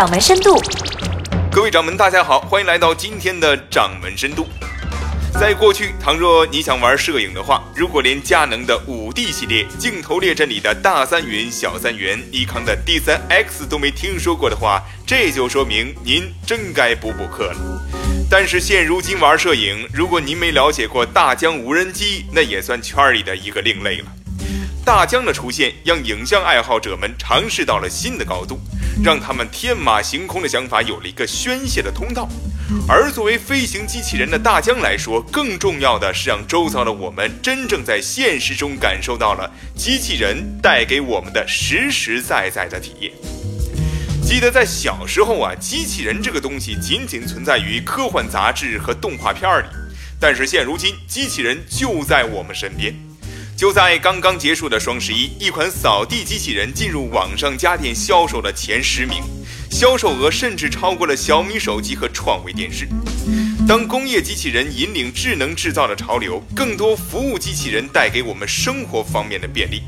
掌门深度。各位掌门，大家好，欢迎来到今天的掌门深度。在过去，倘若你想玩摄影的话，如果连佳能的五 D 系列、镜头列阵里的大三元、小三元、尼康的 D3X 都没听说过的话，这就说明您真该补补课了。但是现如今玩摄影，如果您没了解过大疆无人机，那也算圈里的一个另类了。大疆的出现，让影像爱好者们尝试到了新的高度，让他们天马行空的想法有了一个宣泄的通道。而作为飞行机器人的大疆来说，更重要的是让周遭的我们真正在现实中感受到了机器人带给我们的实实在在的体验。记得在小时候啊，机器人这个东西仅仅存在于科幻杂志和动画片里，但是现如今，机器人就在我们身边。就在刚刚结束的双十一，一款扫地机器人进入网上家电销售的前十名，销售额甚至超过了小米手机和创维电视。当工业机器人引领智能制造的潮流，更多服务机器人带给我们生活方面的便利。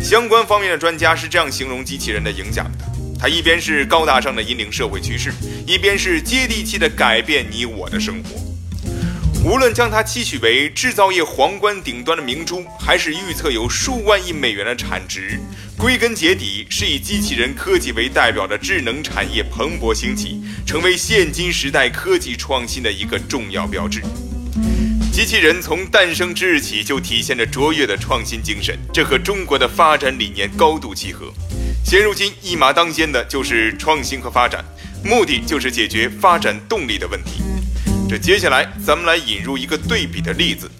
相关方面的专家是这样形容机器人的影响的：它一边是高大上的引领社会趋势，一边是接地气的改变你我的生活。无论将它期许为制造业皇冠顶端的明珠，还是预测有数万亿美元的产值，归根结底是以机器人科技为代表的智能产业蓬勃兴起，成为现今时代科技创新的一个重要标志。机器人从诞生之日起就体现着卓越的创新精神，这和中国的发展理念高度契合。现如今一马当先的就是创新和发展，目的就是解决发展动力的问题。接下来，咱们来引入一个对比的例子，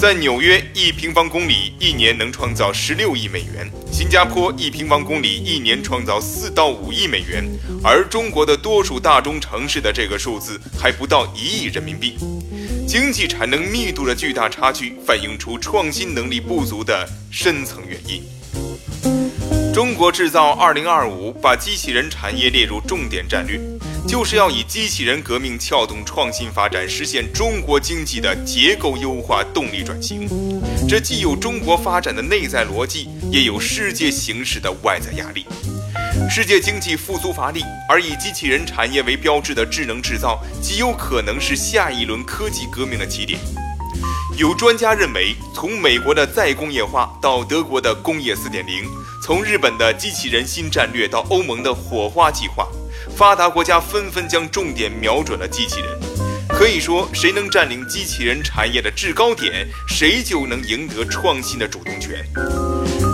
在纽约，一平方公里一年能创造十六亿美元；新加坡一平方公里一年创造四到五亿美元，而中国的多数大中城市的这个数字还不到一亿人民币。经济产能密度的巨大差距，反映出创新能力不足的深层原因。中国制造二零二五把机器人产业列入重点战略。就是要以机器人革命撬动创新发展，实现中国经济的结构优化、动力转型。这既有中国发展的内在逻辑，也有世界形势的外在压力。世界经济复苏乏力，而以机器人产业为标志的智能制造，极有可能是下一轮科技革命的起点。有专家认为，从美国的再工业化到德国的工业四点零，从日本的机器人新战略到欧盟的火花计划。发达国家纷纷将重点瞄准了机器人，可以说，谁能占领机器人产业的制高点，谁就能赢得创新的主动权。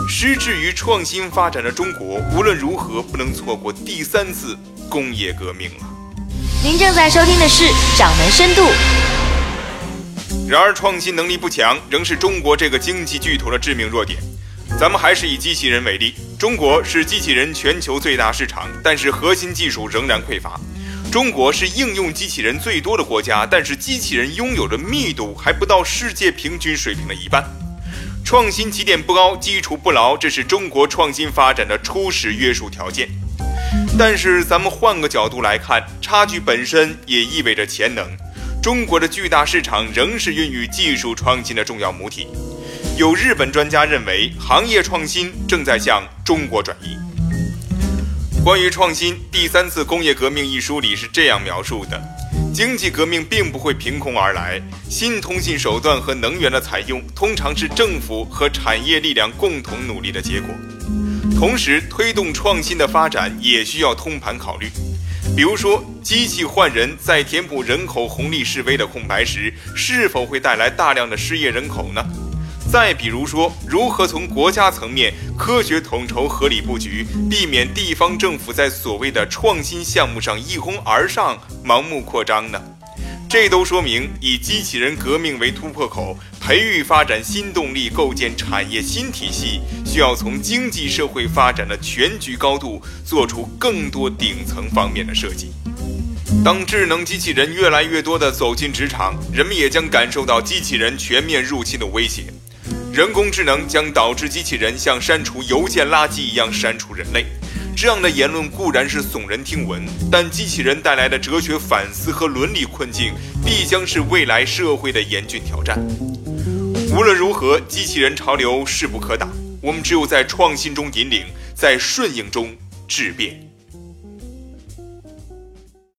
失志于创新发展的中国，无论如何不能错过第三次工业革命了。您正在收听的是《掌门深度》。然而，创新能力不强，仍是中国这个经济巨头的致命弱点。咱们还是以机器人为例。中国是机器人全球最大市场，但是核心技术仍然匮乏。中国是应用机器人最多的国家，但是机器人拥有的密度还不到世界平均水平的一半。创新起点不高，基础不牢，这是中国创新发展的初始约束条件。但是咱们换个角度来看，差距本身也意味着潜能。中国的巨大市场仍是孕育技术创新的重要母体。有日本专家认为，行业创新正在向中国转移。关于创新，《第三次工业革命》一书里是这样描述的：经济革命并不会凭空而来，新通信手段和能源的采用，通常是政府和产业力量共同努力的结果。同时，推动创新的发展也需要通盘考虑，比如说，机器换人在填补人口红利式微的空白时，是否会带来大量的失业人口呢？再比如说，如何从国家层面科学统筹、合理布局，避免地方政府在所谓的创新项目上一哄而上、盲目扩张呢？这都说明，以机器人革命为突破口，培育发展新动力、构建产业新体系，需要从经济社会发展的全局高度做出更多顶层方面的设计。当智能机器人越来越多地走进职场，人们也将感受到机器人全面入侵的威胁。人工智能将导致机器人像删除邮件垃圾一样删除人类，这样的言论固然是耸人听闻，但机器人带来的哲学反思和伦理困境，必将是未来社会的严峻挑战。无论如何，机器人潮流势不可挡，我们只有在创新中引领，在顺应中质变。